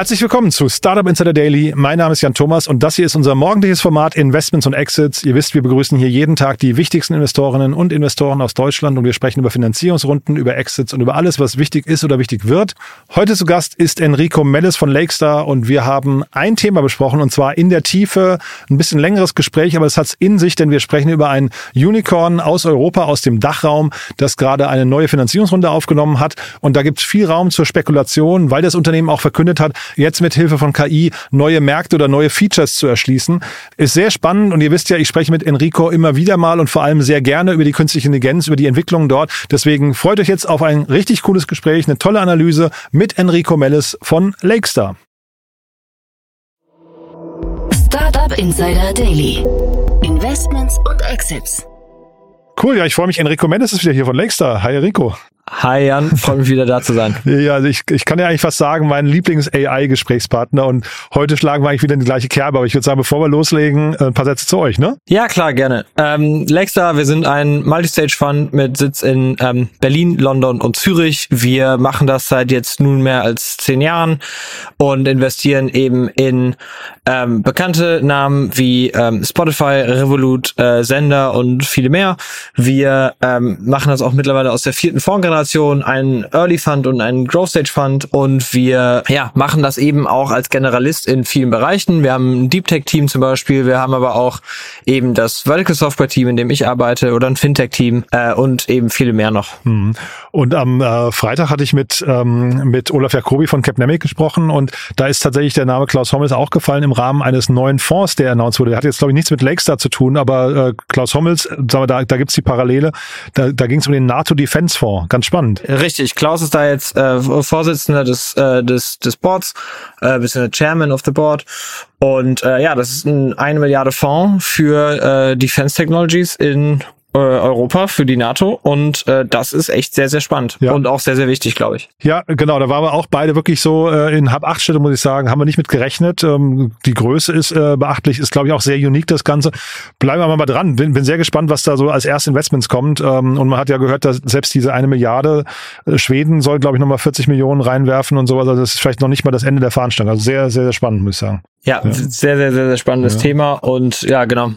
Herzlich willkommen zu Startup Insider Daily. Mein Name ist Jan Thomas und das hier ist unser morgendliches Format Investments und Exits. Ihr wisst, wir begrüßen hier jeden Tag die wichtigsten Investorinnen und Investoren aus Deutschland und wir sprechen über Finanzierungsrunden, über Exits und über alles, was wichtig ist oder wichtig wird. Heute zu Gast ist Enrico Mellis von Lakestar und wir haben ein Thema besprochen und zwar in der Tiefe ein bisschen längeres Gespräch, aber es hat's in sich, denn wir sprechen über ein Unicorn aus Europa, aus dem Dachraum, das gerade eine neue Finanzierungsrunde aufgenommen hat und da gibt es viel Raum zur Spekulation, weil das Unternehmen auch verkündet hat, jetzt mit Hilfe von KI neue Märkte oder neue Features zu erschließen. Ist sehr spannend und ihr wisst ja, ich spreche mit Enrico immer wieder mal und vor allem sehr gerne über die künstliche Intelligenz, über die Entwicklungen dort. Deswegen freut euch jetzt auf ein richtig cooles Gespräch, eine tolle Analyse mit Enrico Mellis von Lakestar. Startup Insider Daily. Investments und Exits. Cool, ja, ich freue mich. Enrico Mendes ist wieder hier von Lakestar. Hi Enrico. Hi Jan, freue mich wieder da zu sein. Ja, also ich, ich kann ja eigentlich fast sagen, mein Lieblings-AI-Gesprächspartner und heute schlagen wir eigentlich wieder in die gleiche Kerbe, aber ich würde sagen, bevor wir loslegen, äh, ein paar Sätze zu euch, ne? Ja, klar, gerne. Ähm, Lexstar, wir sind ein Multistage-Fund mit Sitz in ähm, Berlin, London und Zürich. Wir machen das seit jetzt nun mehr als zehn Jahren und investieren eben in ähm, bekannte Namen wie ähm, Spotify, Revolut, äh, Sender und viele mehr. Wir ähm, machen das auch mittlerweile aus der vierten Fondsgeneration, einen Early Fund und einen Growth Stage Fund und wir ja, machen das eben auch als Generalist in vielen Bereichen. Wir haben ein Deep Tech Team zum Beispiel, wir haben aber auch eben das Vertical Software Team, in dem ich arbeite oder ein Fintech Team äh, und eben viele mehr noch. Mhm. Und am äh, Freitag hatte ich mit, ähm, mit Olaf Jacobi von Capnemic gesprochen und da ist tatsächlich der Name Klaus Hommels auch gefallen im Rahmen eines neuen Fonds, der announced wurde. Der hat jetzt, glaube ich, nichts mit Lakestar zu tun, aber äh, Klaus Hommels, sagen wir, da, da gibt's die Parallele. Da, da ging es um den NATO Defense Fonds. Ganz spannend. Richtig. Klaus ist da jetzt äh, Vorsitzender des, äh, des, des Boards, äh, bisschen Chairman of the Board. Und äh, ja, das ist ein eine Milliarde Fonds für äh, Defense Technologies in äh, Europa für die NATO und äh, das ist echt sehr, sehr spannend ja. und auch sehr, sehr wichtig, glaube ich. Ja, genau, da waren wir auch beide wirklich so äh, in Hab acht Städte, muss ich sagen, haben wir nicht mit gerechnet. Ähm, die Größe ist äh, beachtlich, ist, glaube ich, auch sehr unique, das Ganze. Bleiben wir mal dran. Bin, bin sehr gespannt, was da so als erste Investments kommt. Ähm, und man hat ja gehört, dass selbst diese eine Milliarde äh, Schweden soll, glaube ich, nochmal 40 Millionen reinwerfen und sowas. Also das ist vielleicht noch nicht mal das Ende der Fahnenstange. Also sehr, sehr, sehr spannend, muss ich sagen. Ja, ja, sehr, sehr, sehr, sehr spannendes ja. Thema und ja, genau.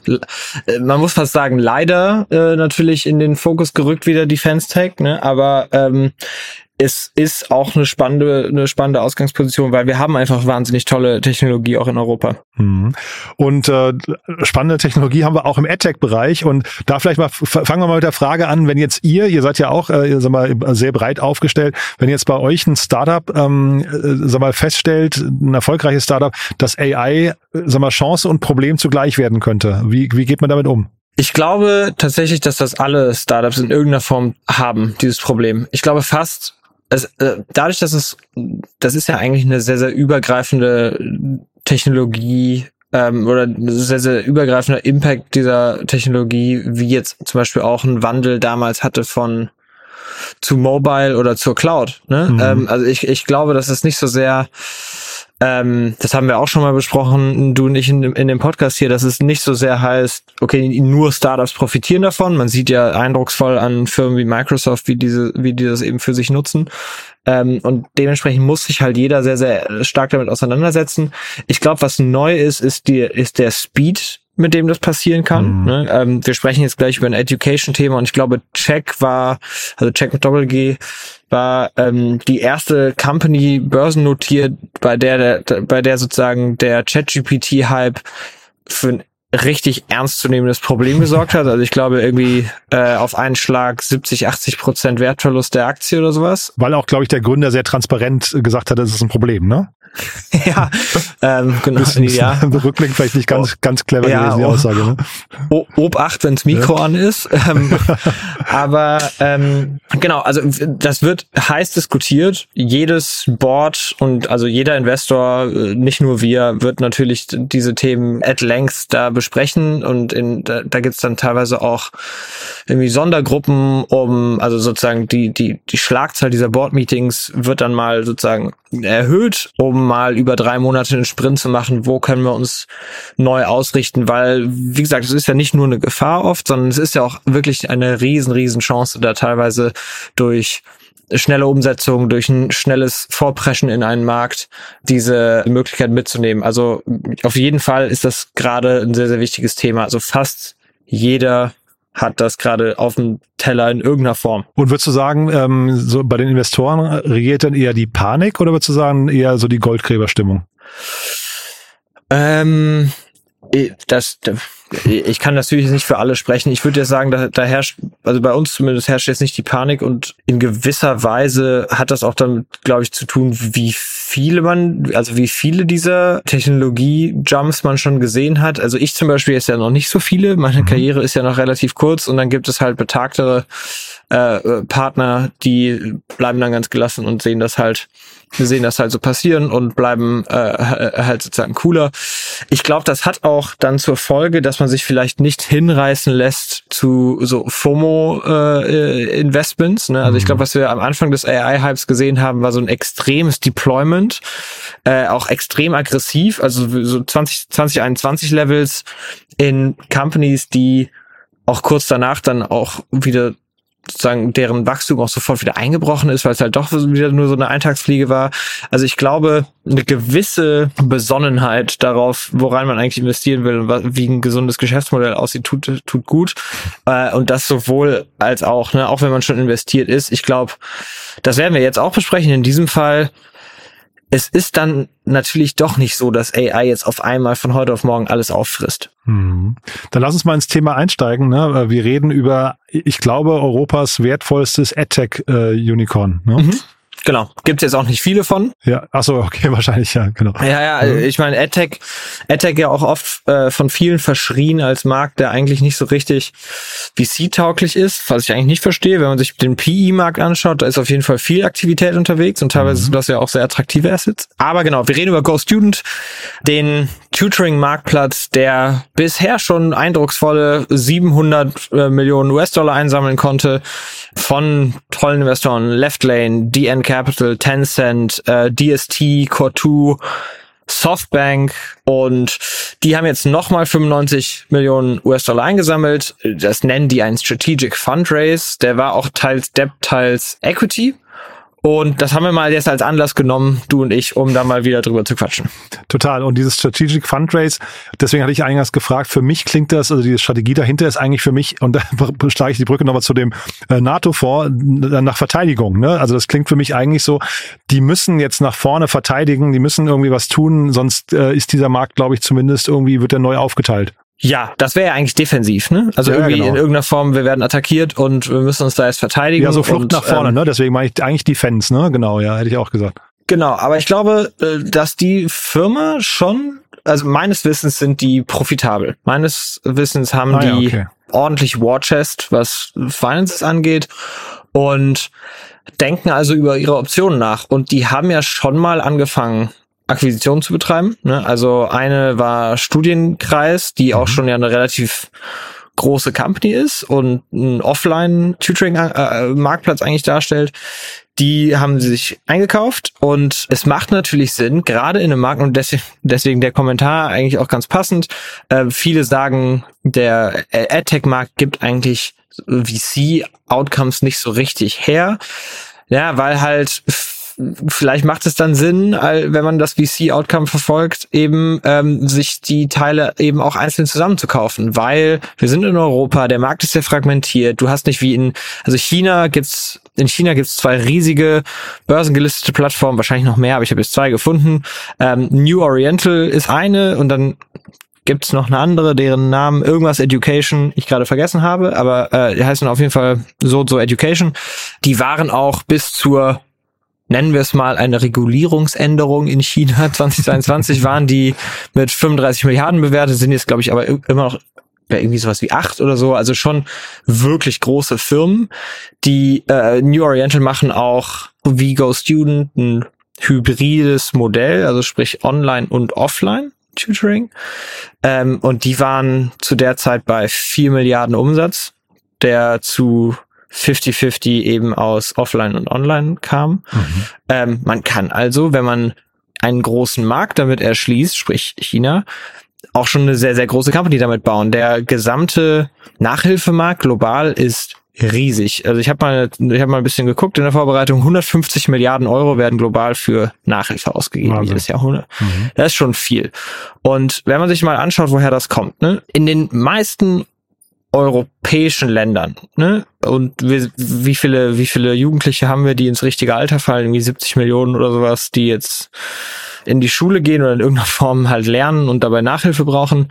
Äh, man muss fast sagen, leider äh, natürlich in den Fokus gerückt wieder Defense Tech, ne? aber ähm, es ist auch eine spannende, eine spannende Ausgangsposition, weil wir haben einfach wahnsinnig tolle Technologie auch in Europa. Mhm. Und äh, spannende Technologie haben wir auch im AdTech-Bereich. Und da vielleicht mal fangen wir mal mit der Frage an, wenn jetzt ihr, ihr seid ja auch äh, sag mal, sehr breit aufgestellt, wenn jetzt bei euch ein Startup ähm, äh, sag mal, feststellt, ein erfolgreiches Startup, dass AI sag mal, Chance und Problem zugleich werden könnte. Wie, wie geht man damit um? Ich glaube tatsächlich, dass das alle Startups in irgendeiner Form haben, dieses Problem. Ich glaube fast, es, äh, dadurch, dass es, das ist ja eigentlich eine sehr, sehr übergreifende Technologie ähm, oder sehr, sehr übergreifender Impact dieser Technologie, wie jetzt zum Beispiel auch ein Wandel damals hatte von zu Mobile oder zur Cloud. Ne? Mhm. Ähm, also ich, ich glaube, dass es nicht so sehr ähm, das haben wir auch schon mal besprochen, du nicht in, dem, in dem Podcast hier, dass es nicht so sehr heißt, okay, nur Startups profitieren davon. Man sieht ja eindrucksvoll an Firmen wie Microsoft, wie diese, wie die das eben für sich nutzen. Ähm, und dementsprechend muss sich halt jeder sehr, sehr stark damit auseinandersetzen. Ich glaube, was neu ist, ist die, ist der Speed, mit dem das passieren kann. Mhm. Ne? Ähm, wir sprechen jetzt gleich über ein Education-Thema und ich glaube, Check war, also Check mit Doppel-G, war ähm, die erste Company börsennotiert, bei der, der bei der sozusagen der ChatGPT-Hype für ein richtig ernstzunehmendes Problem gesorgt hat. Also ich glaube irgendwie äh, auf einen Schlag 70, 80 Prozent Wertverlust der Aktie oder sowas. Weil auch, glaube ich, der Gründer sehr transparent gesagt hat, das ist ein Problem, ne? ja, ähm, genau. Bisschen, ja. Rückblick vielleicht nicht ganz, oh, ganz clever ja, gewesen, die Aussage. Ne? Oh, Obacht, wenns Mikro ja. an ist. Ähm, aber ähm, genau, also das wird heiß diskutiert. Jedes Board und also jeder Investor, äh, nicht nur wir, wird natürlich diese Themen at length da besprechen und in, da, da gibt's dann teilweise auch irgendwie Sondergruppen, um also sozusagen die die die Schlagzahl dieser Board-Meetings wird dann mal sozusagen erhöht, um mal über drei Monate einen Sprint zu machen, wo können wir uns neu ausrichten, weil, wie gesagt, es ist ja nicht nur eine Gefahr oft, sondern es ist ja auch wirklich eine riesen, riesen Chance, da teilweise durch schnelle Umsetzung, durch ein schnelles Vorpreschen in einen Markt diese Möglichkeit mitzunehmen. Also auf jeden Fall ist das gerade ein sehr, sehr wichtiges Thema. Also fast jeder hat das gerade auf dem Teller in irgendeiner Form. Und würdest du sagen, ähm, so bei den Investoren regiert dann eher die Panik oder würdest du sagen eher so die Goldgräberstimmung? Ähm, das, ich kann natürlich nicht für alle sprechen. Ich würde ja sagen, da, da herrscht, also bei uns zumindest herrscht jetzt nicht die Panik und in gewisser Weise hat das auch damit, glaube ich, zu tun, wie viele man, also wie viele dieser Technologie-Jumps man schon gesehen hat. Also ich zum Beispiel ist ja noch nicht so viele. Meine mhm. Karriere ist ja noch relativ kurz und dann gibt es halt betagtere äh, Partner, die bleiben dann ganz gelassen und sehen das halt wir sehen das halt so passieren und bleiben äh, halt sozusagen cooler. Ich glaube, das hat auch dann zur Folge, dass man sich vielleicht nicht hinreißen lässt zu so FOMO-Investments. Äh, ne? Also ich glaube, mhm. was wir am Anfang des AI-Hypes gesehen haben, war so ein extremes Deployment, äh, auch extrem aggressiv, also so 20, 2021 Levels in Companies, die auch kurz danach dann auch wieder sozusagen deren Wachstum auch sofort wieder eingebrochen ist, weil es halt doch wieder nur so eine Eintagsfliege war. Also ich glaube, eine gewisse Besonnenheit darauf, woran man eigentlich investieren will und wie ein gesundes Geschäftsmodell aussieht, tut, tut gut. Äh, und das sowohl als auch, ne, auch wenn man schon investiert ist. Ich glaube, das werden wir jetzt auch besprechen. In diesem Fall es ist dann natürlich doch nicht so, dass AI jetzt auf einmal von heute auf morgen alles auffrisst. Hm. Dann lass uns mal ins Thema einsteigen. Ne? Wir reden über, ich glaube, Europas wertvollstes AdTech-Unicorn. Äh, ne? Mhm. Genau, gibt's jetzt auch nicht viele von. Ja, ach so, okay, wahrscheinlich ja, genau. Ja, ja, mhm. ich meine, AdTech, AdTech ja auch oft äh, von vielen verschrien als Markt, der eigentlich nicht so richtig VC-tauglich ist, was ich eigentlich nicht verstehe. Wenn man sich den PE-Markt anschaut, da ist auf jeden Fall viel Aktivität unterwegs und teilweise mhm. sind das ja auch sehr attraktive Assets. Aber genau, wir reden über GoStudent, den Tutoring-Marktplatz, der bisher schon eindrucksvolle 700 äh, Millionen US-Dollar einsammeln konnte von tollen Investoren, Leftlane, DN Capital, Tencent, äh, DST, Core2, Softbank und die haben jetzt nochmal 95 Millionen US-Dollar eingesammelt. Das nennen die einen Strategic Fundraise. Der war auch teils Debt, teils Equity. Und das haben wir mal jetzt als Anlass genommen, du und ich, um da mal wieder drüber zu quatschen. Total. Und dieses Strategic Fundraise, deswegen hatte ich eingangs gefragt, für mich klingt das, also diese Strategie dahinter ist eigentlich für mich, und da schlage ich die Brücke nochmal zu dem äh, NATO vor, nach Verteidigung. Ne? Also das klingt für mich eigentlich so, die müssen jetzt nach vorne verteidigen, die müssen irgendwie was tun, sonst äh, ist dieser Markt, glaube ich, zumindest irgendwie, wird er neu aufgeteilt. Ja, das wäre ja eigentlich defensiv, ne? Also ja, irgendwie genau. in irgendeiner Form, wir werden attackiert und wir müssen uns da jetzt verteidigen. Ja, so Flucht und, nach vorne, ähm, ne? Deswegen meine ich eigentlich Defense, ne? Genau, ja, hätte ich auch gesagt. Genau, aber ich glaube, äh, dass die Firma schon, also meines Wissens sind die profitabel. Meines Wissens haben ah, die ja, okay. ordentlich War Chest, was Finances angeht und denken also über ihre Optionen nach. Und die haben ja schon mal angefangen, Akquisition zu betreiben. Ne? Also eine war Studienkreis, die mhm. auch schon ja eine relativ große Company ist und ein Offline-Tutoring-Marktplatz äh, eigentlich darstellt. Die haben sie sich eingekauft und es macht natürlich Sinn, gerade in einem Markt und deswegen, deswegen der Kommentar eigentlich auch ganz passend. Äh, viele sagen, der AdTech-Markt gibt eigentlich VC-Outcomes nicht so richtig her. Ja, weil halt vielleicht macht es dann Sinn, wenn man das VC-Outcome verfolgt, eben ähm, sich die Teile eben auch einzeln zusammenzukaufen, weil wir sind in Europa, der Markt ist sehr fragmentiert. Du hast nicht wie in, also China gibt's, in China gibt's zwei riesige börsengelistete Plattformen, wahrscheinlich noch mehr, aber ich habe jetzt zwei gefunden. Ähm, New Oriental ist eine und dann gibt's noch eine andere, deren Namen irgendwas Education ich gerade vergessen habe, aber äh, die heißen auf jeden Fall so so Education. Die waren auch bis zur nennen wir es mal eine Regulierungsänderung in China 2022 waren die mit 35 Milliarden bewertet, sind jetzt glaube ich aber immer noch bei irgendwie sowas wie acht oder so, also schon wirklich große Firmen. Die äh, New Oriental machen auch wie Go Student ein hybrides Modell, also sprich Online und Offline Tutoring. Ähm, und die waren zu der Zeit bei vier Milliarden Umsatz, der zu 50-50 eben aus Offline und Online kam. Mhm. Ähm, man kann also, wenn man einen großen Markt damit erschließt, sprich China, auch schon eine sehr, sehr große Company damit bauen. Der gesamte Nachhilfemarkt global ist riesig. Also ich habe mal, ich habe mal ein bisschen geguckt in der Vorbereitung. 150 Milliarden Euro werden global für Nachhilfe ausgegeben Wahnsinn. jedes Jahrhundert. Mhm. Das ist schon viel. Und wenn man sich mal anschaut, woher das kommt, ne? In den meisten europäischen Ländern, ne? Und wie, wie viele, wie viele Jugendliche haben wir, die ins richtige Alter fallen? Irgendwie 70 Millionen oder sowas, die jetzt in die Schule gehen oder in irgendeiner Form halt lernen und dabei Nachhilfe brauchen.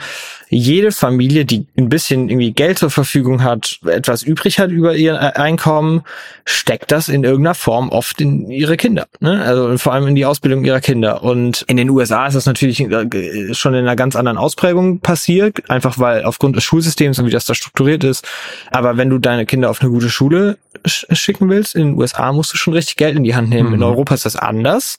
Jede Familie, die ein bisschen irgendwie Geld zur Verfügung hat, etwas übrig hat über ihr Einkommen, steckt das in irgendeiner Form oft in ihre Kinder. Ne? Also vor allem in die Ausbildung ihrer Kinder. Und in den USA ist das natürlich äh, schon in einer ganz anderen Ausprägung passiert, einfach weil aufgrund des Schulsystems und wie das da strukturiert ist. Aber wenn du deine Kinder auf eine gute Schule schicken willst, in den USA musst du schon richtig Geld in die Hand nehmen. Mhm. In Europa ist das anders.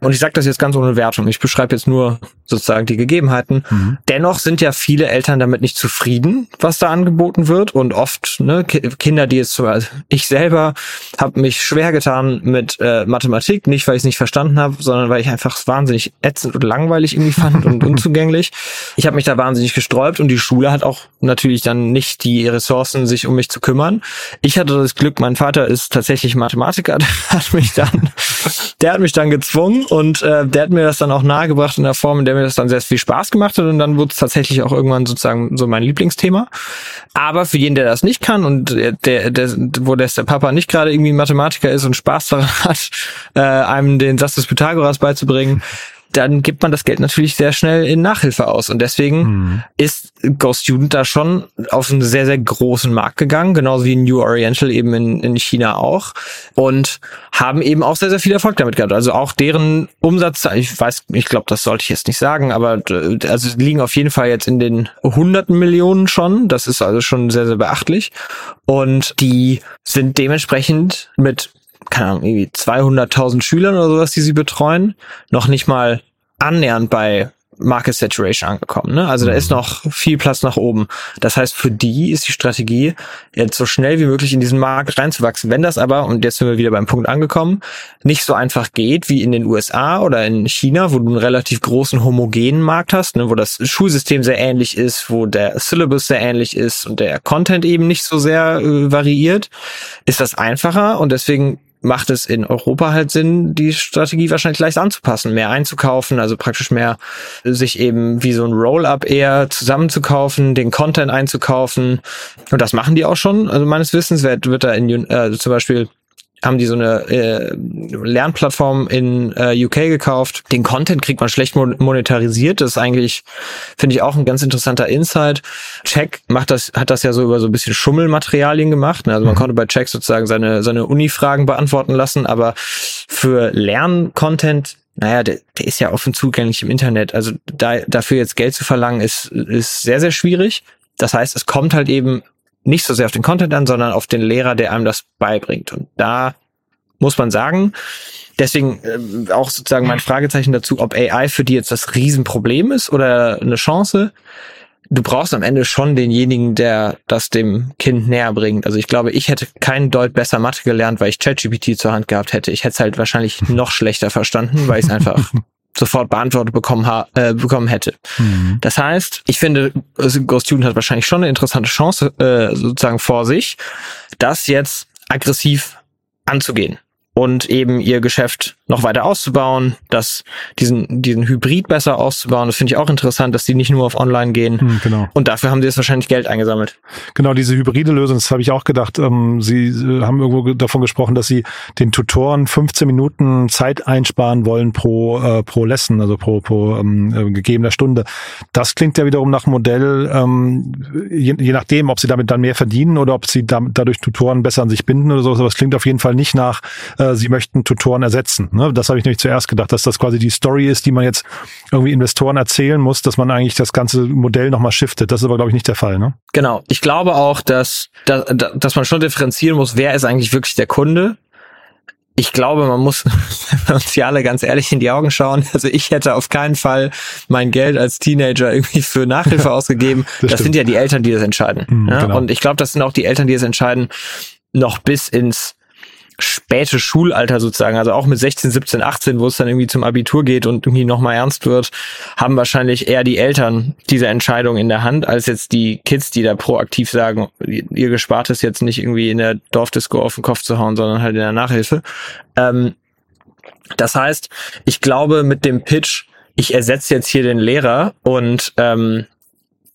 Und ich sage das jetzt ganz ohne Wertung. Ich beschreibe jetzt nur sozusagen die Gegebenheiten. Mhm. Dennoch sind ja viele Eltern damit nicht zufrieden, was da angeboten wird. Und oft ne, Kinder, die jetzt zum Beispiel, ich selber habe mich schwer getan mit äh, Mathematik, nicht weil ich es nicht verstanden habe, sondern weil ich einfach wahnsinnig ätzend und langweilig irgendwie fand und unzugänglich. Ich habe mich da wahnsinnig gesträubt und die Schule hat auch natürlich dann nicht die Ressourcen, sich um mich zu kümmern. Ich hatte das Glück, mein Vater ist tatsächlich Mathematiker, der hat mich dann, der hat mich dann gezwungen und äh, der hat mir das dann auch nahegebracht in der Form, in der mir das dann sehr viel Spaß gemacht hat und dann wurde es tatsächlich auch irgendwann sozusagen so mein Lieblingsthema. Aber für jeden, der das nicht kann und der, der, der wo das der Papa nicht gerade irgendwie Mathematiker ist und Spaß daran hat, äh, einem den Satz des Pythagoras beizubringen, dann gibt man das Geld natürlich sehr schnell in Nachhilfe aus. Und deswegen mhm. ist Go Student da schon auf einen sehr, sehr großen Markt gegangen, genauso wie New Oriental eben in, in China auch. Und haben eben auch sehr, sehr viel Erfolg damit gehabt. Also auch deren Umsatz, ich weiß, ich glaube, das sollte ich jetzt nicht sagen, aber äh, also liegen auf jeden Fall jetzt in den hunderten Millionen schon. Das ist also schon sehr, sehr beachtlich. Und die sind dementsprechend mit keine Ahnung, irgendwie 200.000 Schülern oder sowas, die sie betreuen, noch nicht mal annähernd bei Market Saturation angekommen. Ne? Also da ist mhm. noch viel Platz nach oben. Das heißt, für die ist die Strategie, jetzt so schnell wie möglich in diesen Markt reinzuwachsen. Wenn das aber, und jetzt sind wir wieder beim Punkt angekommen, nicht so einfach geht wie in den USA oder in China, wo du einen relativ großen homogenen Markt hast, ne? wo das Schulsystem sehr ähnlich ist, wo der Syllabus sehr ähnlich ist und der Content eben nicht so sehr äh, variiert, ist das einfacher und deswegen macht es in Europa halt Sinn, die Strategie wahrscheinlich leicht anzupassen, mehr einzukaufen, also praktisch mehr sich eben wie so ein Roll-up eher zusammenzukaufen, den Content einzukaufen. Und das machen die auch schon. Also meines Wissens wird, wird da in äh, zum Beispiel haben die so eine äh, Lernplattform in äh, UK gekauft. Den Content kriegt man schlecht monetarisiert. Das ist eigentlich, finde ich, auch ein ganz interessanter Insight. Check macht das, hat das ja so über so ein bisschen Schummelmaterialien gemacht. Also man mhm. konnte bei Check sozusagen seine, seine Uni-Fragen beantworten lassen, aber für Lerncontent naja, der, der ist ja offen zugänglich im Internet. Also da, dafür jetzt Geld zu verlangen, ist, ist sehr, sehr schwierig. Das heißt, es kommt halt eben nicht so sehr auf den Content an, sondern auf den Lehrer, der einem das beibringt. Und da muss man sagen, deswegen äh, auch sozusagen mein Fragezeichen dazu, ob AI für die jetzt das Riesenproblem ist oder eine Chance. Du brauchst am Ende schon denjenigen, der das dem Kind näher bringt. Also ich glaube, ich hätte keinen Deut besser Mathe gelernt, weil ich ChatGPT zur Hand gehabt hätte. Ich hätte es halt wahrscheinlich noch schlechter verstanden, weil ich es einfach sofort beantwortet bekommen, ha äh, bekommen hätte. Mhm. Das heißt, ich finde, Go Student hat wahrscheinlich schon eine interessante Chance äh, sozusagen vor sich, das jetzt aggressiv anzugehen und eben ihr Geschäft noch weiter auszubauen, dass diesen, diesen Hybrid besser auszubauen. Das finde ich auch interessant, dass die nicht nur auf Online gehen. Hm, genau. Und dafür haben sie jetzt wahrscheinlich Geld eingesammelt. Genau, diese hybride Lösung, das habe ich auch gedacht. Ähm, sie haben irgendwo davon gesprochen, dass sie den Tutoren 15 Minuten Zeit einsparen wollen pro, äh, pro Lesson, also pro, pro ähm, äh, gegebener Stunde. Das klingt ja wiederum nach Modell, ähm, je, je nachdem, ob sie damit dann mehr verdienen oder ob sie damit, dadurch Tutoren besser an sich binden oder so. Aber es klingt auf jeden Fall nicht nach äh, sie möchten Tutoren ersetzen. Ne? Das habe ich nämlich zuerst gedacht, dass das quasi die Story ist, die man jetzt irgendwie Investoren erzählen muss, dass man eigentlich das ganze Modell nochmal shiftet. Das ist aber, glaube ich, nicht der Fall. Ne? Genau. Ich glaube auch, dass, dass, dass man schon differenzieren muss, wer ist eigentlich wirklich der Kunde ich glaube, man muss uns hier alle ganz ehrlich in die Augen schauen. Also ich hätte auf keinen Fall mein Geld als Teenager irgendwie für Nachhilfe ausgegeben. das, das sind ja die Eltern, die das entscheiden. Mhm, ja? genau. Und ich glaube, das sind auch die Eltern, die das entscheiden, noch bis ins späte Schulalter sozusagen, also auch mit 16, 17, 18, wo es dann irgendwie zum Abitur geht und irgendwie nochmal ernst wird, haben wahrscheinlich eher die Eltern diese Entscheidung in der Hand, als jetzt die Kids, die da proaktiv sagen, ihr Gespartes jetzt nicht irgendwie in der Dorfdisco auf den Kopf zu hauen, sondern halt in der Nachhilfe. Ähm, das heißt, ich glaube mit dem Pitch, ich ersetze jetzt hier den Lehrer und ähm,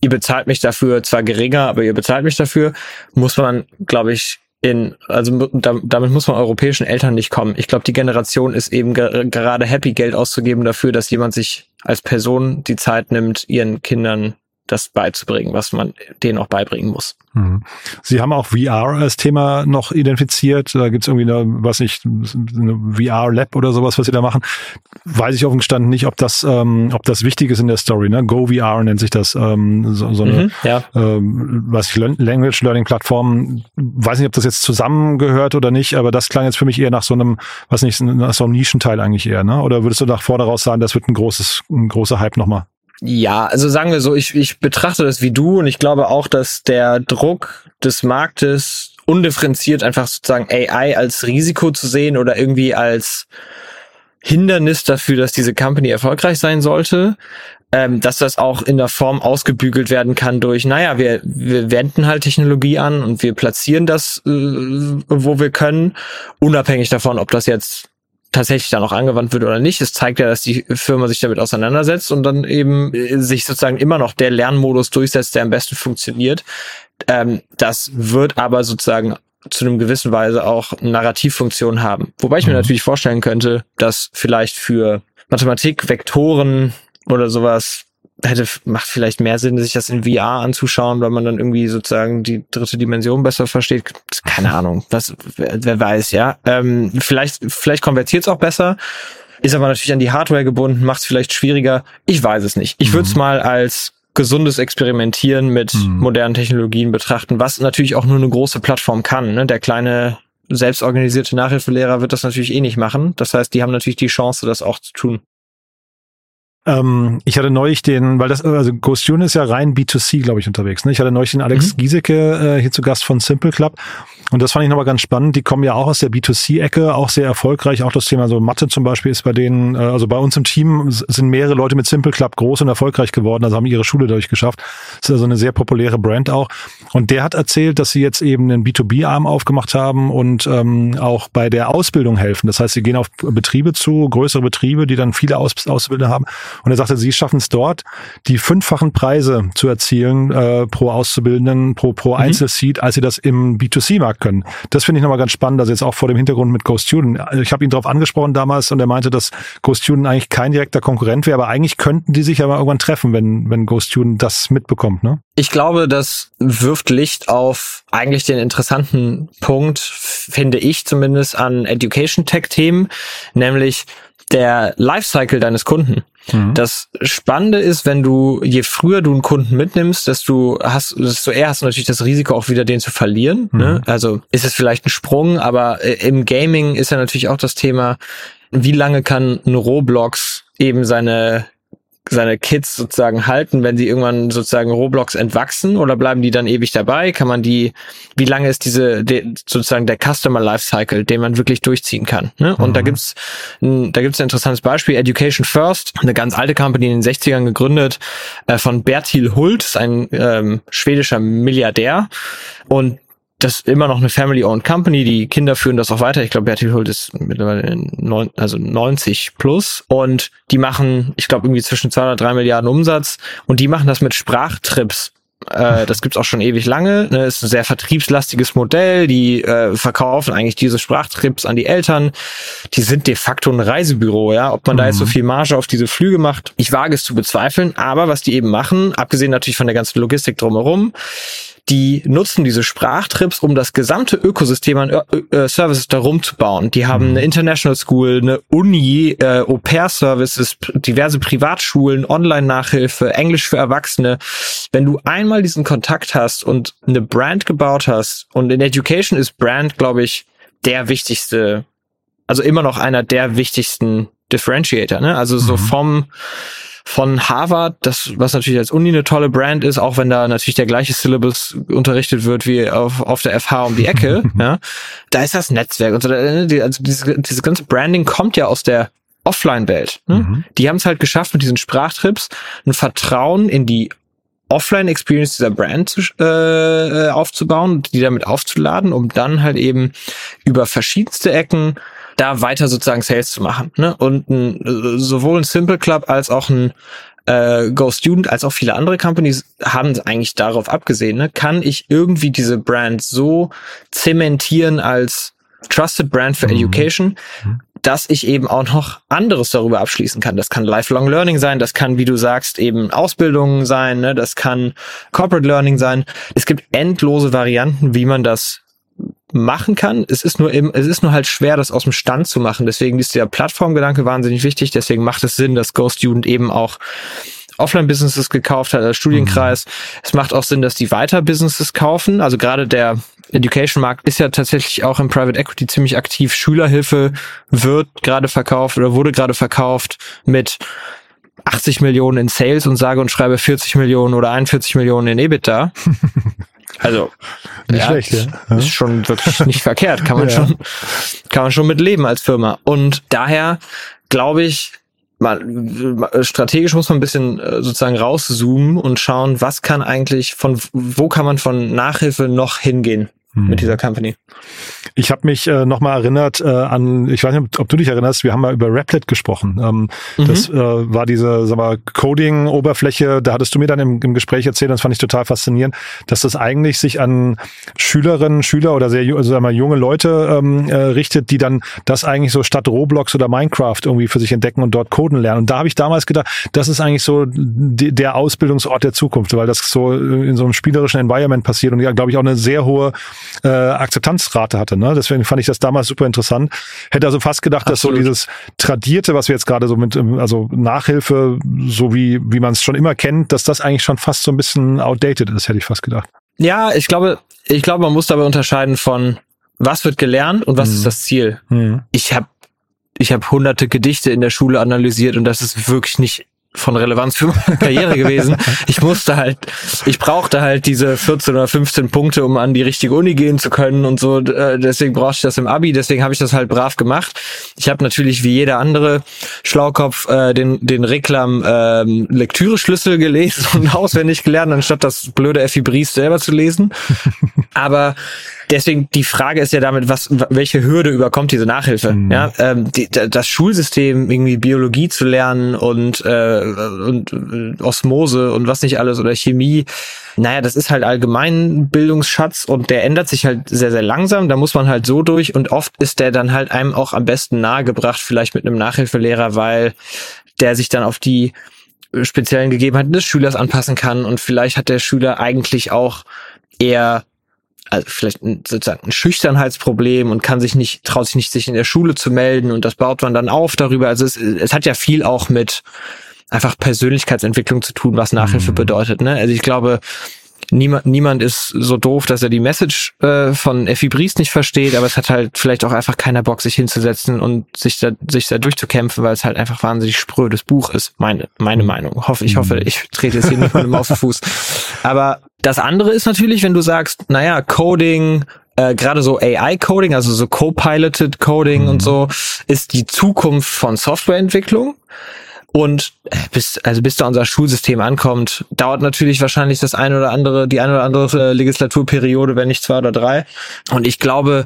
ihr bezahlt mich dafür zwar geringer, aber ihr bezahlt mich dafür, muss man, glaube ich, in, also damit muss man europäischen Eltern nicht kommen. Ich glaube, die Generation ist eben ge gerade happy, Geld auszugeben dafür, dass jemand sich als Person die Zeit nimmt, ihren Kindern das beizubringen, was man denen auch beibringen muss. Mhm. Sie haben auch VR als Thema noch identifiziert. Da gibt es irgendwie eine, was nicht, eine VR-Lab oder sowas, was Sie da machen. Weiß ich offen gestanden nicht, ob das, ähm, ob das wichtig ist in der Story. Ne? Go VR nennt sich das, ähm, so, so eine, mhm, ja. ähm, was ich Language Learning Plattform. Weiß nicht, ob das jetzt zusammengehört oder nicht, aber das klang jetzt für mich eher nach so einem, was nicht, nach so einem Nischenteil eigentlich eher. Ne? Oder würdest du nach vor daraus sagen, das wird ein großes, ein großer Hype nochmal? Ja, also sagen wir so, ich, ich betrachte das wie du und ich glaube auch, dass der Druck des Marktes undifferenziert einfach sozusagen AI als Risiko zu sehen oder irgendwie als Hindernis dafür, dass diese Company erfolgreich sein sollte, ähm, dass das auch in der Form ausgebügelt werden kann durch, naja, wir, wir wenden halt Technologie an und wir platzieren das, äh, wo wir können, unabhängig davon, ob das jetzt tatsächlich dann auch angewandt wird oder nicht. Es zeigt ja, dass die Firma sich damit auseinandersetzt und dann eben äh, sich sozusagen immer noch der Lernmodus durchsetzt, der am besten funktioniert. Ähm, das wird aber sozusagen zu einem gewissen Weise auch Narrativfunktion haben. Wobei ich mir mhm. natürlich vorstellen könnte, dass vielleicht für Mathematik, Vektoren oder sowas hätte, macht vielleicht mehr Sinn, sich das in VR anzuschauen, weil man dann irgendwie sozusagen die dritte Dimension besser versteht. Keine Ahnung, was, wer, wer weiß, ja. Ähm, vielleicht, vielleicht konvertiert es auch besser, ist aber natürlich an die Hardware gebunden, macht es vielleicht schwieriger. Ich weiß es nicht. Ich würde es mhm. mal als gesundes Experimentieren mit mhm. modernen Technologien betrachten, was natürlich auch nur eine große Plattform kann. Ne? Der kleine selbstorganisierte Nachhilfelehrer wird das natürlich eh nicht machen. Das heißt, die haben natürlich die Chance, das auch zu tun. Ähm, ich hatte neulich den, weil das, also Ghost June ist ja rein B2C, glaube ich, unterwegs. Ne? Ich hatte neulich den Alex mhm. Giesecke äh, hier zu Gast von Simple Club und das fand ich nochmal ganz spannend. Die kommen ja auch aus der B2C-Ecke, auch sehr erfolgreich. Auch das Thema so Mathe zum Beispiel ist bei denen, äh, also bei uns im Team sind mehrere Leute mit Simple Club groß und erfolgreich geworden, also haben ihre Schule dadurch geschafft. Das ist also eine sehr populäre Brand auch. Und der hat erzählt, dass sie jetzt eben einen B2B-Arm aufgemacht haben und ähm, auch bei der Ausbildung helfen. Das heißt, sie gehen auf Betriebe zu, größere Betriebe, die dann viele Aus Ausbilder haben. Und er sagte, sie schaffen es dort, die fünffachen Preise zu erzielen äh, pro Auszubildenden, pro, pro mhm. Einzelseat, als sie das im B2C-Markt können. Das finde ich nochmal ganz spannend, also jetzt auch vor dem Hintergrund mit Ghost Student. Also ich habe ihn darauf angesprochen damals und er meinte, dass Ghost Student eigentlich kein direkter Konkurrent wäre, aber eigentlich könnten die sich aber irgendwann treffen, wenn, wenn Ghost Student das mitbekommt, ne? Ich glaube, das wirft Licht auf eigentlich den interessanten Punkt, finde ich zumindest, an Education Tech Themen, nämlich der Lifecycle deines Kunden. Mhm. Das Spannende ist, wenn du, je früher du einen Kunden mitnimmst, desto hast, desto eher hast du natürlich das Risiko auch wieder den zu verlieren. Mhm. Ne? Also ist es vielleicht ein Sprung, aber äh, im Gaming ist ja natürlich auch das Thema, wie lange kann ein Roblox eben seine seine Kids sozusagen halten, wenn sie irgendwann sozusagen Roblox entwachsen oder bleiben die dann ewig dabei? Kann man die, wie lange ist diese de, sozusagen der Customer Lifecycle, den man wirklich durchziehen kann? Ne? Und mhm. da gibt's ein, da gibt's ein interessantes Beispiel, Education First, eine ganz alte Company in den 60ern gegründet äh, von Bertil Hult, ein ähm, schwedischer Milliardär und das ist immer noch eine Family-owned Company. Die Kinder führen das auch weiter. Ich glaube, Bertil Hult ist mittlerweile neun, also 90 plus. Und die machen, ich glaube, irgendwie zwischen zwei oder drei Milliarden Umsatz. Und die machen das mit Sprachtrips. Äh, das gibt's auch schon ewig lange. Ne? Ist ein sehr vertriebslastiges Modell. Die äh, verkaufen eigentlich diese Sprachtrips an die Eltern. Die sind de facto ein Reisebüro, ja. Ob man mhm. da jetzt so mhm. viel Marge auf diese Flüge macht, ich wage es zu bezweifeln. Aber was die eben machen, abgesehen natürlich von der ganzen Logistik drumherum, die nutzen diese Sprachtrips, um das gesamte Ökosystem an äh, äh, Services darum zu bauen. Die haben mhm. eine International School, eine Uni, äh, Au-pair-Services, diverse Privatschulen, Online-Nachhilfe, Englisch für Erwachsene. Wenn du einmal diesen Kontakt hast und eine Brand gebaut hast, und in Education ist Brand, glaube ich, der wichtigste, also immer noch einer der wichtigsten Differentiator, ne? Also so mhm. vom von Harvard, das, was natürlich als Uni eine tolle Brand ist, auch wenn da natürlich der gleiche Syllabus unterrichtet wird wie auf, auf der FH um die Ecke, ja, da ist das Netzwerk und so, also diese, diese ganze Branding kommt ja aus der Offline-Welt. Ne? Mhm. Die haben es halt geschafft, mit diesen Sprachtrips ein Vertrauen in die Offline-Experience dieser Brand zu, äh, aufzubauen, die damit aufzuladen, um dann halt eben über verschiedenste Ecken da weiter sozusagen Sales zu machen. Ne? Und ein, sowohl ein Simple Club als auch ein äh, Go Student als auch viele andere Companies haben eigentlich darauf abgesehen, ne? kann ich irgendwie diese Brand so zementieren als Trusted Brand for mhm. Education, mhm dass ich eben auch noch anderes darüber abschließen kann. Das kann Lifelong Learning sein, das kann, wie du sagst, eben Ausbildungen sein, ne? das kann Corporate Learning sein. Es gibt endlose Varianten, wie man das machen kann. Es ist nur eben, es ist nur halt schwer, das aus dem Stand zu machen. Deswegen ist der Plattformgedanke wahnsinnig wichtig. Deswegen macht es Sinn, dass Go Student eben auch Offline-Businesses gekauft hat als Studienkreis. Mhm. Es macht auch Sinn, dass die weiter Businesses kaufen. Also gerade der Education-Markt ist ja tatsächlich auch im Private Equity ziemlich aktiv. Schülerhilfe wird gerade verkauft oder wurde gerade verkauft mit 80 Millionen in Sales und sage und schreibe 40 Millionen oder 41 Millionen in EBITDA. Also nicht ja, schlecht, ja. ist schon wirklich nicht verkehrt, kann man ja. schon kann man schon mit leben als Firma und daher glaube ich, mal strategisch muss man ein bisschen äh, sozusagen rauszoomen und schauen, was kann eigentlich von wo kann man von Nachhilfe noch hingehen mit mhm. dieser Company. Ich habe mich äh, nochmal erinnert äh, an, ich weiß nicht, ob du dich erinnerst, wir haben mal über Raplet gesprochen. Ähm, mhm. Das äh, war diese sag mal, Coding-Oberfläche, da hattest du mir dann im, im Gespräch erzählt, das fand ich total faszinierend, dass das eigentlich sich an Schülerinnen, Schüler oder sehr also, sag mal, junge Leute ähm, äh, richtet, die dann das eigentlich so statt Roblox oder Minecraft irgendwie für sich entdecken und dort coden lernen. Und da habe ich damals gedacht, das ist eigentlich so die, der Ausbildungsort der Zukunft, weil das so in so einem spielerischen Environment passiert und ja, glaube ich, auch eine sehr hohe äh, Akzeptanzrate hatte. Ne? Deswegen fand ich das damals super interessant. Hätte also fast gedacht, Absolut. dass so dieses Tradierte, was wir jetzt gerade so mit, ähm, also Nachhilfe, so wie, wie man es schon immer kennt, dass das eigentlich schon fast so ein bisschen outdated ist, hätte ich fast gedacht. Ja, ich glaube, ich glaube, man muss dabei unterscheiden von was wird gelernt und was mhm. ist das Ziel. Mhm. Ich habe ich habe hunderte Gedichte in der Schule analysiert und das ist wirklich nicht von Relevanz für meine Karriere gewesen. Ich musste halt, ich brauchte halt diese 14 oder 15 Punkte, um an die richtige Uni gehen zu können und so. Äh, deswegen brauchte ich das im Abi, deswegen habe ich das halt brav gemacht. Ich habe natürlich wie jeder andere Schlaukopf äh, den, den Reklam ähm, Lektüre-Schlüssel gelesen und auswendig gelernt, anstatt das blöde Effi Bries selber zu lesen. Aber deswegen die Frage ist ja damit, was, welche Hürde überkommt diese Nachhilfe? Mhm. Ja, ähm, die, das Schulsystem irgendwie Biologie zu lernen und, äh, und äh, Osmose und was nicht alles oder Chemie. Naja, das ist halt allgemein Bildungsschatz und der ändert sich halt sehr, sehr langsam. Da muss man halt so durch und oft ist der dann halt einem auch am besten nahegebracht, vielleicht mit einem Nachhilfelehrer, weil der sich dann auf die speziellen Gegebenheiten des Schülers anpassen kann und vielleicht hat der Schüler eigentlich auch eher also vielleicht ein, sozusagen ein Schüchternheitsproblem und kann sich nicht, traut sich nicht, sich in der Schule zu melden und das baut man dann auf darüber. Also es, es hat ja viel auch mit einfach Persönlichkeitsentwicklung zu tun, was Nachhilfe mhm. bedeutet. Ne? Also ich glaube, niemand, niemand ist so doof, dass er die Message äh, von Effi Bries nicht versteht, aber es hat halt vielleicht auch einfach keiner Bock, sich hinzusetzen und sich da, sich da durchzukämpfen, weil es halt einfach wahnsinnig sprödes Buch ist. Meine, meine. Meinung. Hoffe, ich hoffe, mhm. ich trete jetzt hier niemandem auf den Fuß. Aber das andere ist natürlich, wenn du sagst, naja, Coding, äh, gerade so AI-Coding, also so Co-Piloted Coding mhm. und so, ist die Zukunft von Softwareentwicklung. Und äh, bis, also bis da unser Schulsystem ankommt, dauert natürlich wahrscheinlich das eine oder andere, die eine oder andere Legislaturperiode, wenn nicht zwei oder drei. Und ich glaube,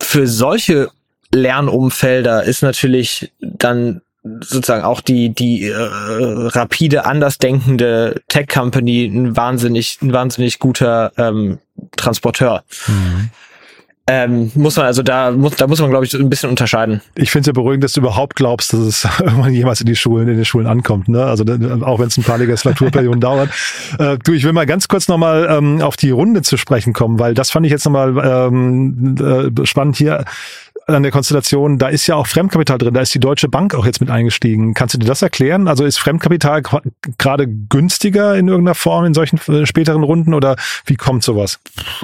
für solche Lernumfelder ist natürlich dann sozusagen auch die die äh, rapide andersdenkende Tech Company ein wahnsinnig ein wahnsinnig guter ähm, Transporteur. Mhm. Ähm, muss man also da muss da muss man glaube ich ein bisschen unterscheiden. Ich finde es ja beruhigend, dass du überhaupt glaubst, dass es irgendwann jemals in die Schulen in den Schulen ankommt. Ne? Also auch wenn es ein paar Legislaturperioden dauert. Äh, du, ich will mal ganz kurz nochmal ähm, auf die Runde zu sprechen kommen, weil das fand ich jetzt nochmal ähm, äh, spannend hier an der Konstellation, da ist ja auch Fremdkapital drin, da ist die Deutsche Bank auch jetzt mit eingestiegen. Kannst du dir das erklären? Also ist Fremdkapital gerade günstiger in irgendeiner Form in solchen äh, späteren Runden oder wie kommt sowas?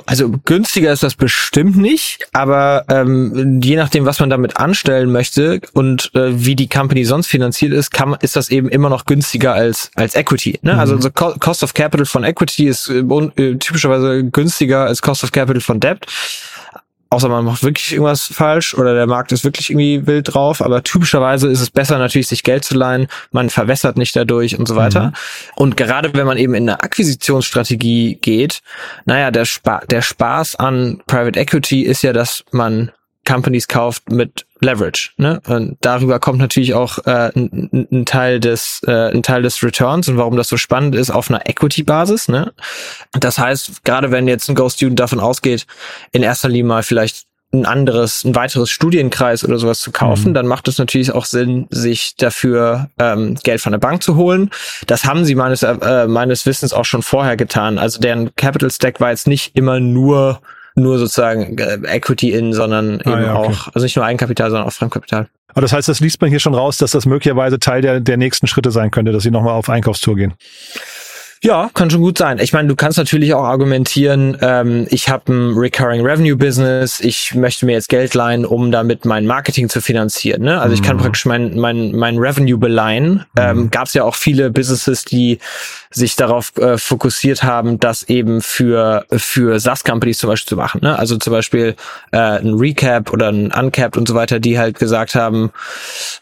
Also günstiger ist das bestimmt nicht, aber ähm, je nachdem, was man damit anstellen möchte und äh, wie die Company sonst finanziert ist, kann, ist das eben immer noch günstiger als als Equity. Ne? Also mhm. Also unser Cost of Capital von Equity ist äh, äh, typischerweise günstiger als Cost of Capital von Debt außer man macht wirklich irgendwas falsch oder der Markt ist wirklich irgendwie wild drauf, aber typischerweise ist es besser natürlich, sich Geld zu leihen, man verwässert nicht dadurch und so weiter. Mhm. Und gerade wenn man eben in eine Akquisitionsstrategie geht, naja, der, Spa der Spaß an Private Equity ist ja, dass man Companies kauft mit Leverage. Ne? Und darüber kommt natürlich auch äh, ein, ein, Teil des äh, ein Teil des Returns und warum das so spannend ist auf einer Equity-Basis. Ne? Das heißt, gerade wenn jetzt ein Go-Student davon ausgeht, in erster Linie mal vielleicht ein anderes, ein weiteres Studienkreis oder sowas zu kaufen, mhm. dann macht es natürlich auch Sinn, sich dafür ähm, Geld von der Bank zu holen. Das haben sie meines äh, meines Wissens auch schon vorher getan. Also deren Capital Stack war jetzt nicht immer nur nur sozusagen äh, Equity in, sondern ah, eben ja, okay. auch, also nicht nur Eigenkapital, sondern auch Fremdkapital. Aber das heißt, das liest man hier schon raus, dass das möglicherweise Teil der, der nächsten Schritte sein könnte, dass sie nochmal auf Einkaufstour gehen. Ja, kann schon gut sein. Ich meine, du kannst natürlich auch argumentieren, ähm, ich habe ein Recurring Revenue Business, ich möchte mir jetzt Geld leihen, um damit mein Marketing zu finanzieren. Ne? Also mhm. ich kann mhm. praktisch mein, mein, mein Revenue beleihen. Ähm, mhm. Gab es ja auch viele Businesses, die sich darauf äh, fokussiert haben, das eben für, für SaaS-Companies zum Beispiel zu machen. Ne? Also zum Beispiel äh, ein Recap oder ein Uncapped und so weiter, die halt gesagt haben,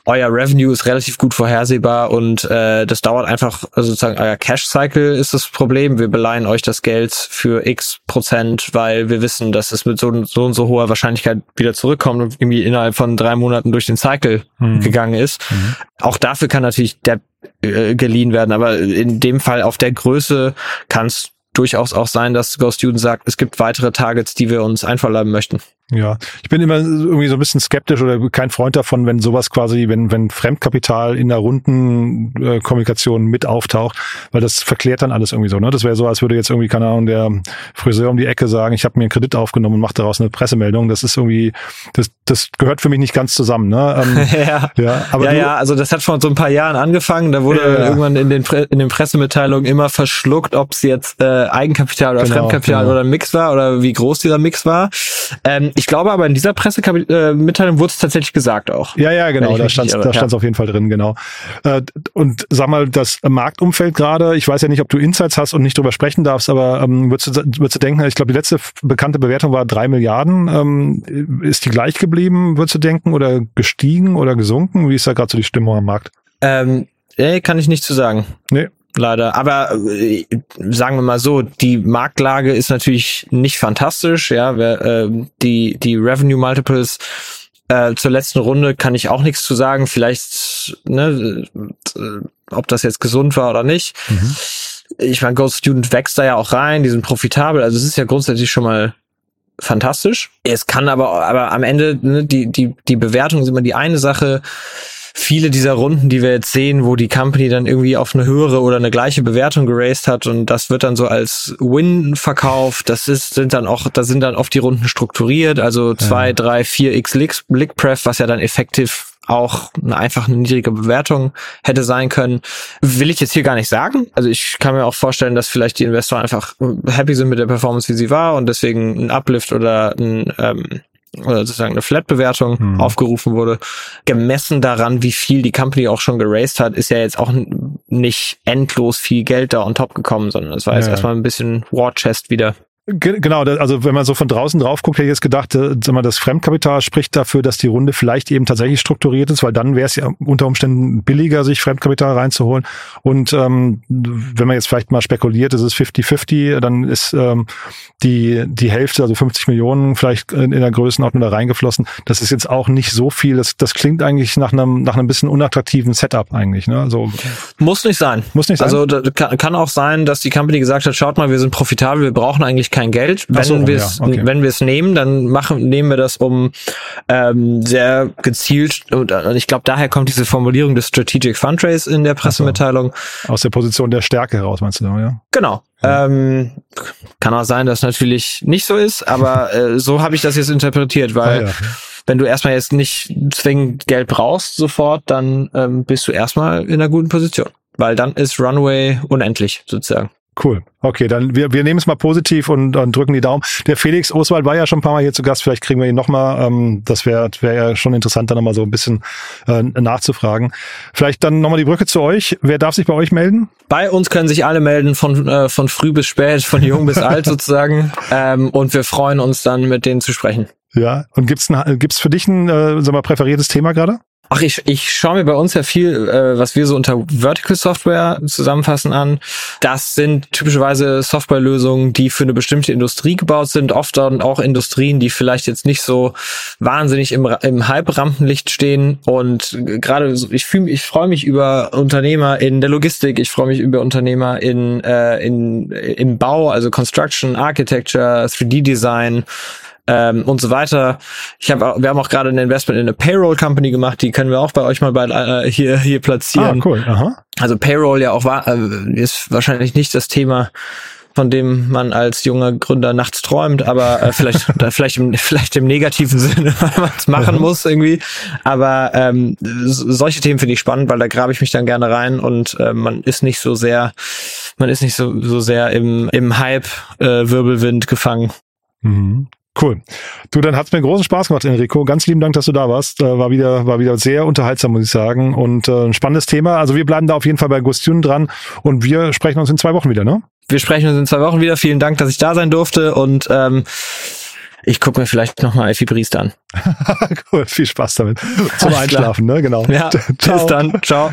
euer Revenue ist relativ gut vorhersehbar und äh, das dauert einfach, also sozusagen euer Cash-Cycle ist das Problem. Wir beleihen euch das Geld für x Prozent, weil wir wissen, dass es mit so, so und so hoher Wahrscheinlichkeit wieder zurückkommt und irgendwie innerhalb von drei Monaten durch den Cycle mhm. gegangen ist. Mhm. Auch dafür kann natürlich der äh, geliehen werden. Aber in dem Fall auf der Größe kann es durchaus auch sein, dass Go Student sagt, es gibt weitere Targets, die wir uns einverleiben möchten. Ja, ich bin immer irgendwie so ein bisschen skeptisch oder kein Freund davon, wenn sowas quasi, wenn, wenn Fremdkapital in der runden äh, Kommunikation mit auftaucht, weil das verklärt dann alles irgendwie so. Ne? Das wäre so, als würde jetzt irgendwie, keine Ahnung, der Friseur um die Ecke sagen, ich habe mir einen Kredit aufgenommen und mache daraus eine Pressemeldung. Das ist irgendwie, das, das gehört für mich nicht ganz zusammen. Ne? Ähm, ja, ja, aber ja, du, ja, also das hat vor so ein paar Jahren angefangen. Da wurde ja, irgendwann in den, Pre in den Pressemitteilungen immer verschluckt, ob es jetzt äh, Eigenkapital oder genau, Fremdkapital genau. oder ein Mix war oder wie groß dieser Mix war. Ähm, ich glaube aber in dieser Pressemitteilung äh, wurde es tatsächlich gesagt auch. Ja, ja, genau, da stand es auf jeden Fall drin, genau. Äh, und sag mal, das Marktumfeld gerade, ich weiß ja nicht, ob du Insights hast und nicht drüber sprechen darfst, aber ähm, würdest, du, würdest du denken, ich glaube, die letzte bekannte Bewertung war drei Milliarden. Ähm, ist die gleich geblieben, würdest du denken, oder gestiegen oder gesunken? Wie ist da gerade so die Stimmung am Markt? Ähm, nee, kann ich nicht zu sagen. Nee leider. Aber äh, sagen wir mal so, die Marktlage ist natürlich nicht fantastisch. Ja, äh, die die Revenue Multiples äh, zur letzten Runde kann ich auch nichts zu sagen. Vielleicht, ne, äh, ob das jetzt gesund war oder nicht. Mhm. Ich meine, Ghost Student wächst da ja auch rein, die sind profitabel. Also es ist ja grundsätzlich schon mal fantastisch. Es kann aber, aber am Ende, ne, die, die, die Bewertung ist immer die eine Sache viele dieser Runden, die wir jetzt sehen, wo die Company dann irgendwie auf eine höhere oder eine gleiche Bewertung geraced hat und das wird dann so als Win verkauft. Das ist, sind dann auch, da sind dann oft die Runden strukturiert, also zwei, ja. drei, vier X Lickpref, was ja dann effektiv auch eine einfach eine niedrige Bewertung hätte sein können. Will ich jetzt hier gar nicht sagen. Also ich kann mir auch vorstellen, dass vielleicht die Investoren einfach happy sind mit der Performance, wie sie war und deswegen ein Uplift oder ein ähm, sozusagen eine Flat-Bewertung hm. aufgerufen wurde, gemessen daran, wie viel die Company auch schon geraced hat, ist ja jetzt auch nicht endlos viel Geld da on top gekommen, sondern es war jetzt ja. erstmal ein bisschen War Chest wieder. Genau, also wenn man so von draußen drauf guckt, hätte ich jetzt gedacht, äh, sag mal, das Fremdkapital spricht dafür, dass die Runde vielleicht eben tatsächlich strukturiert ist, weil dann wäre es ja unter Umständen billiger, sich Fremdkapital reinzuholen. Und ähm, wenn man jetzt vielleicht mal spekuliert, es ist 50-50, dann ist ähm, die, die Hälfte, also 50 Millionen vielleicht in, in der Größenordnung da reingeflossen. Das ist jetzt auch nicht so viel. Das, das klingt eigentlich nach einem, nach einem bisschen unattraktiven Setup eigentlich. Ne? Also, Muss nicht sein. Muss nicht sein. Also kann, kann auch sein, dass die Company gesagt hat, schaut mal, wir sind profitabel, wir brauchen eigentlich kein Geld. Wenn so, wir es, ja, okay. wenn wir es nehmen, dann machen, nehmen wir das um ähm, sehr gezielt und, und ich glaube, daher kommt diese Formulierung des Strategic Fundraise in der Pressemitteilung. Aus der Position der Stärke heraus, meinst du, ja? Genau. Ähm, kann auch sein, dass natürlich nicht so ist, aber äh, so habe ich das jetzt interpretiert, weil Ah, ja. wenn du erstmal jetzt nicht zwingend Geld brauchst sofort, dann ähm, bist du erstmal in einer guten Position. Weil dann ist Runway unendlich sozusagen. Cool. Okay, dann wir, wir nehmen es mal positiv und, und drücken die Daumen. Der Felix Oswald war ja schon ein paar Mal hier zu Gast. Vielleicht kriegen wir ihn nochmal. Ähm, das wäre wär ja schon interessant, da nochmal so ein bisschen äh, nachzufragen. Vielleicht dann nochmal die Brücke zu euch. Wer darf sich bei euch melden? Bei uns können sich alle melden, von, äh, von früh bis spät, von jung bis alt sozusagen. Ähm, und wir freuen uns dann, mit denen zu sprechen. Ja. Und gibt's ein, gibt's für dich ein, äh, sag mal, präferiertes Thema gerade? Ach, ich, ich schaue mir bei uns ja viel, äh, was wir so unter Vertical Software zusammenfassen an. Das sind typischerweise Softwarelösungen, die für eine bestimmte Industrie gebaut sind, oft dann auch Industrien, die vielleicht jetzt nicht so wahnsinnig im, im Hype-Rampenlicht stehen. Und gerade so- ich fühle ich freue mich über Unternehmer in der Logistik, ich freue mich über Unternehmer in, äh, in im Bau, also Construction, Architecture, 3D-Design ähm, und so weiter. Ich habe, wir haben auch gerade ein Investment in eine Payroll Company gemacht, die können wir auch bei euch mal bei, äh, hier hier Ah, platzieren. cool. Aha. Also Payroll ja auch war, äh, ist wahrscheinlich nicht das Thema, von dem man als junger Gründer nachts träumt, aber äh, vielleicht vielleicht im, vielleicht im negativen Sinne, weil man es machen muss irgendwie. Aber ähm, solche Themen finde ich spannend, weil da grabe ich mich dann gerne rein und äh, man ist nicht so sehr, man ist nicht so so sehr im im Hype äh, Wirbelwind gefangen. Mhm. Cool. Du, dann hat's mir großen Spaß gemacht, Enrico. Ganz lieben Dank, dass du da warst. Äh, War wieder, war wieder sehr unterhaltsam, muss ich sagen. Und äh, ein spannendes Thema. Also wir bleiben da auf jeden Fall bei Gustjun dran und wir sprechen uns in zwei Wochen wieder, ne? Wir sprechen uns in zwei Wochen wieder. Vielen Dank, dass ich da sein durfte und ähm, ich gucke mir vielleicht nochmal Effi Briest an. cool, viel Spaß damit. Zum. Einschlafen, ne? Genau. Ja, bis dann. Ciao.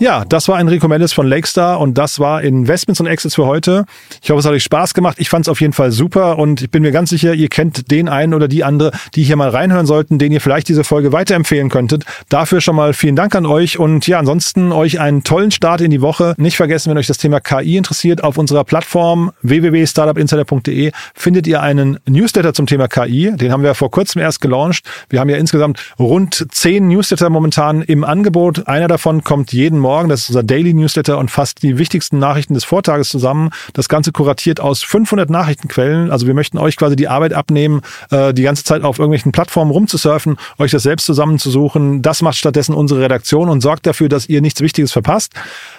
Ja, das war Enrico Mellis von Lakestar und das war Investments und Exits für heute. Ich hoffe, es hat euch Spaß gemacht. Ich fand es auf jeden Fall super und ich bin mir ganz sicher, ihr kennt den einen oder die andere, die hier mal reinhören sollten, den ihr vielleicht diese Folge weiterempfehlen könntet. Dafür schon mal vielen Dank an euch und ja, ansonsten euch einen tollen Start in die Woche. Nicht vergessen, wenn euch das Thema KI interessiert, auf unserer Plattform www.startupinsider.de findet ihr einen Newsletter zum Thema KI. Den haben wir vor kurzem erst gelauncht. Wir haben ja insgesamt rund zehn Newsletter momentan im Angebot. Einer davon kommt jeden Morgen. Das ist unser Daily Newsletter und fasst die wichtigsten Nachrichten des Vortages zusammen. Das Ganze kuratiert aus 500 Nachrichtenquellen. Also wir möchten euch quasi die Arbeit abnehmen, äh, die ganze Zeit auf irgendwelchen Plattformen rumzusurfen, euch das selbst zusammenzusuchen. Das macht stattdessen unsere Redaktion und sorgt dafür, dass ihr nichts Wichtiges verpasst.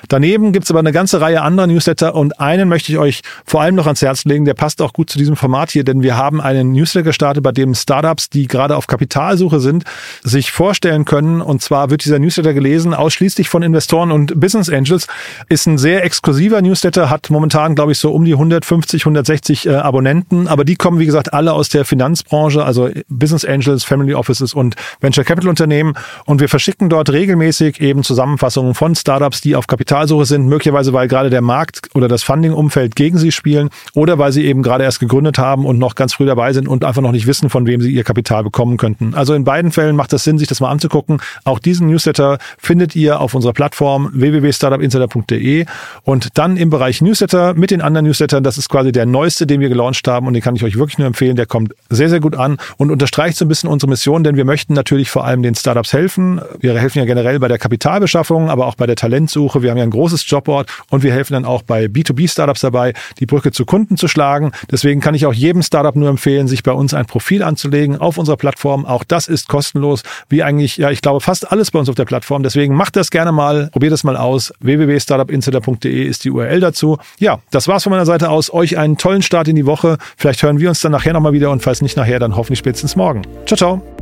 Daneben gibt's aber eine ganze Reihe anderer Newsletter und einen möchte ich euch vor allem noch ans Herz legen. Der passt auch gut zu diesem Format hier, denn wir haben einen Newsletter gestartet, bei dem Startups, die gerade auf Kapitalsuche sind, sich vorstellen können. Und zwar wird dieser Newsletter gelesen ausschließlich von Investoren und Business Angels. Ist ein sehr exklusiver Newsletter, hat momentan, glaube ich, so um die 150, 160 äh, Abonnenten. Aber die kommen, wie gesagt, alle aus der Finanzbranche, also Business Angels, Family Offices und Venture Capital Unternehmen. Und wir verschicken dort regelmäßig eben Zusammenfassungen von Startups, die auf Kapitalsuche sind, möglicherweise weil gerade der Markt oder das Funding-Umfeld gegen sie spielen oder weil sie eben gerade erst gegründet haben und noch ganz früh dabei sind und einfach noch nicht wissen, von wem sie ihr Kapital bekommen könnten. Also in beiden Fällen macht es Sinn, sich das mal anzugucken. Auch diesen Newsletter findet ihr auf unserer Plattform www.startupinsider.de und dann im Bereich Newsletter mit den anderen Newslettern. Das ist quasi der neueste, den wir gelauncht haben und den kann ich euch wirklich nur empfehlen. Der kommt sehr, sehr gut an und unterstreicht so ein bisschen unsere Mission, denn wir möchten natürlich vor allem den Startups helfen. Wir helfen ja generell bei der Kapitalbeschaffung, aber auch bei der Talentsuche. Wir haben ja ein großes Jobboard und wir helfen dann auch bei B2B-Startups dabei, die Brücke zu Kunden zu schlagen. Deswegen kann ich auch jedem Startup nur empfehlen, sich bei uns ein Profil anzulegen auf unserer Plattform. Auch das ist kostenlos, wie eigentlich, ja, ich glaube, fast alles bei uns auf der Plattform. Deswegen macht das gerne mal, probiert es mal aus. www.startupinsider.de ist die URL dazu. Ja, das war's von meiner Seite aus. Euch einen tollen Start in die Woche. Vielleicht hören wir uns dann nachher nochmal wieder und falls nicht nachher, dann hoffentlich spätestens morgen. Ciao, ciao.